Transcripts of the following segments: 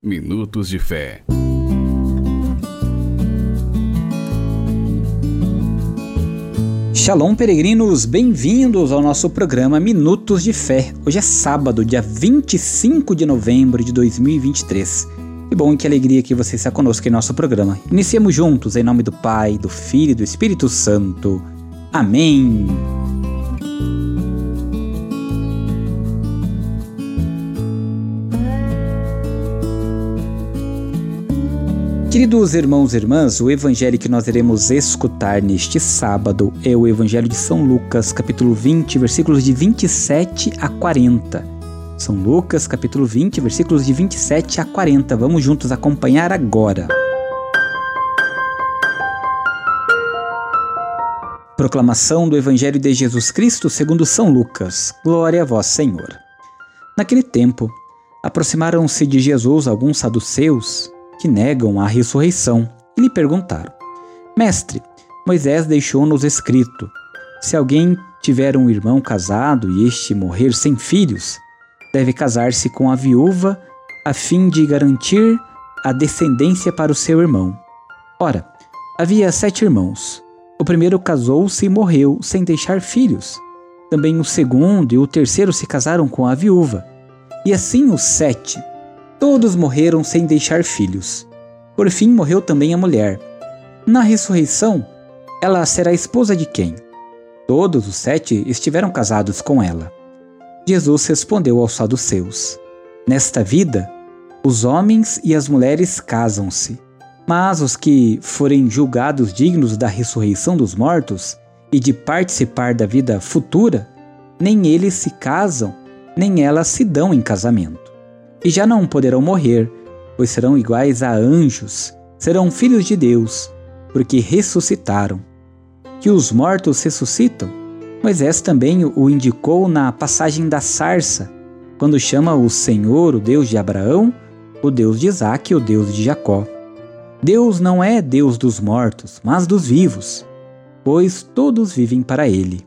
Minutos de Fé. Shalom, peregrinos, bem-vindos ao nosso programa Minutos de Fé. Hoje é sábado, dia 25 de novembro de 2023. Que bom e que alegria que você está conosco em nosso programa. Iniciemos juntos em nome do Pai, do Filho e do Espírito Santo. Amém. Queridos irmãos e irmãs, o evangelho que nós iremos escutar neste sábado é o Evangelho de São Lucas, capítulo 20, versículos de 27 a 40. São Lucas, capítulo 20, versículos de 27 a 40. Vamos juntos acompanhar agora. Proclamação do Evangelho de Jesus Cristo segundo São Lucas. Glória a vós, Senhor. Naquele tempo, aproximaram-se de Jesus alguns saduceus que negam a ressurreição e lhe perguntaram: Mestre, Moisés deixou-nos escrito: se alguém tiver um irmão casado e este morrer sem filhos, deve casar-se com a viúva a fim de garantir a descendência para o seu irmão. Ora, havia sete irmãos. O primeiro casou-se e morreu sem deixar filhos. Também o segundo e o terceiro se casaram com a viúva. E assim os sete. Todos morreram sem deixar filhos. Por fim, morreu também a mulher. Na ressurreição, ela será esposa de quem? Todos os sete estiveram casados com ela. Jesus respondeu aos saduceus: Nesta vida, os homens e as mulheres casam-se, mas os que forem julgados dignos da ressurreição dos mortos e de participar da vida futura, nem eles se casam, nem elas se dão em casamento e já não poderão morrer, pois serão iguais a anjos, serão filhos de Deus, porque ressuscitaram. Que os mortos ressuscitam, Moisés também o indicou na passagem da sarça, quando chama o Senhor, o Deus de Abraão, o Deus de Isaac e o Deus de Jacó. Deus não é Deus dos mortos, mas dos vivos, pois todos vivem para ele.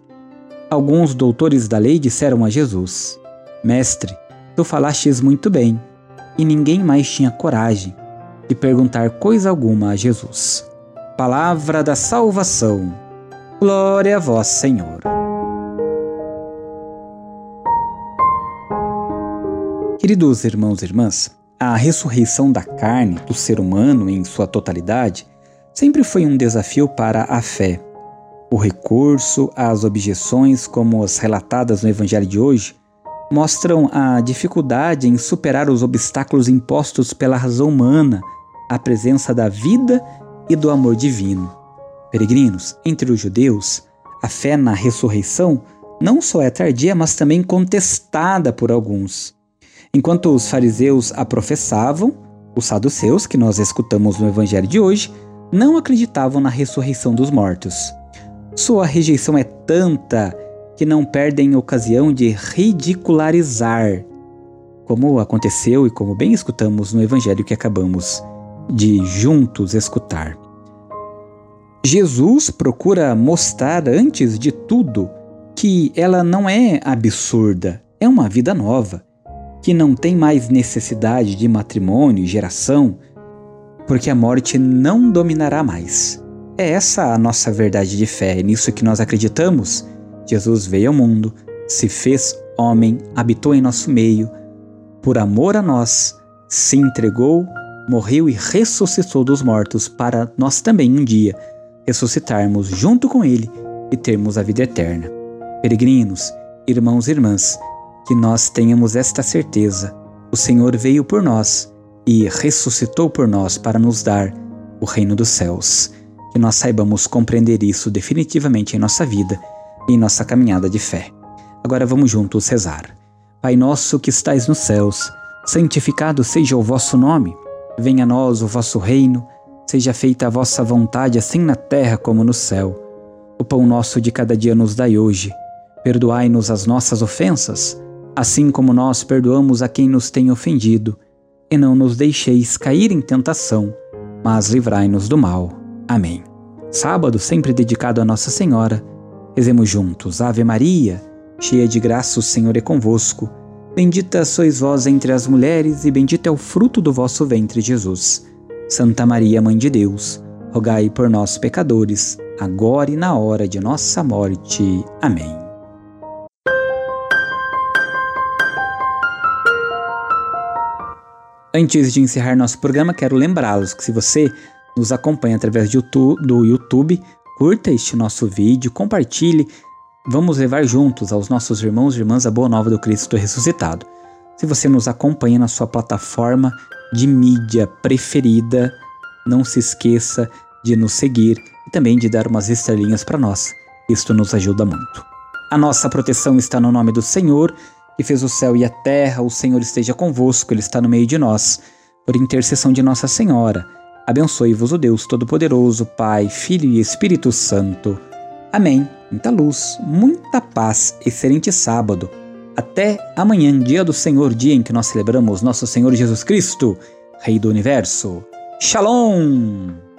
Alguns doutores da lei disseram a Jesus: Mestre, Tu falastes muito bem, e ninguém mais tinha coragem de perguntar coisa alguma a Jesus. Palavra da salvação. Glória a vós, Senhor. Queridos irmãos e irmãs, a ressurreição da carne, do ser humano em sua totalidade, sempre foi um desafio para a fé. O recurso às objeções, como as relatadas no Evangelho de hoje, mostram a dificuldade em superar os obstáculos impostos pela razão humana à presença da vida e do amor divino. Peregrinos, entre os judeus, a fé na ressurreição não só é tardia, mas também contestada por alguns. Enquanto os fariseus a professavam, os saduceus, que nós escutamos no evangelho de hoje, não acreditavam na ressurreição dos mortos. Sua rejeição é tanta que não perdem ocasião de ridicularizar, como aconteceu e como bem escutamos no evangelho que acabamos de juntos escutar. Jesus procura mostrar antes de tudo que ela não é absurda, é uma vida nova, que não tem mais necessidade de matrimônio e geração, porque a morte não dominará mais. É essa a nossa verdade de fé, é nisso que nós acreditamos Jesus veio ao mundo, se fez homem, habitou em nosso meio, por amor a nós, se entregou, morreu e ressuscitou dos mortos para nós também um dia ressuscitarmos junto com Ele e termos a vida eterna. Peregrinos, irmãos e irmãs, que nós tenhamos esta certeza: o Senhor veio por nós e ressuscitou por nós para nos dar o reino dos céus. Que nós saibamos compreender isso definitivamente em nossa vida em nossa caminhada de fé. Agora vamos juntos rezar. Pai nosso que estais nos céus, santificado seja o vosso nome. Venha a nós o vosso reino. Seja feita a vossa vontade, assim na terra como no céu. O pão nosso de cada dia nos dai hoje. Perdoai-nos as nossas ofensas, assim como nós perdoamos a quem nos tem ofendido. E não nos deixeis cair em tentação, mas livrai-nos do mal. Amém. Sábado sempre dedicado a Nossa Senhora Rezemos juntos. Ave Maria, cheia de graça, o Senhor é convosco. Bendita sois vós entre as mulheres, e bendito é o fruto do vosso ventre, Jesus. Santa Maria, Mãe de Deus, rogai por nós, pecadores, agora e na hora de nossa morte. Amém. Antes de encerrar nosso programa, quero lembrá-los que se você nos acompanha através do YouTube, curta este nosso vídeo, compartilhe Vamos levar juntos aos nossos irmãos e irmãs a boa nova do Cristo ressuscitado. Se você nos acompanha na sua plataforma de mídia preferida, não se esqueça de nos seguir e também de dar umas estrelinhas para nós. Isto nos ajuda muito. A nossa proteção está no nome do Senhor, que fez o céu e a terra. O Senhor esteja convosco, Ele está no meio de nós. Por intercessão de Nossa Senhora, abençoe-vos o Deus Todo-Poderoso, Pai, Filho e Espírito Santo. Amém. Muita luz, muita paz, excelente sábado. Até amanhã, dia do Senhor, dia em que nós celebramos nosso Senhor Jesus Cristo, Rei do Universo. Shalom!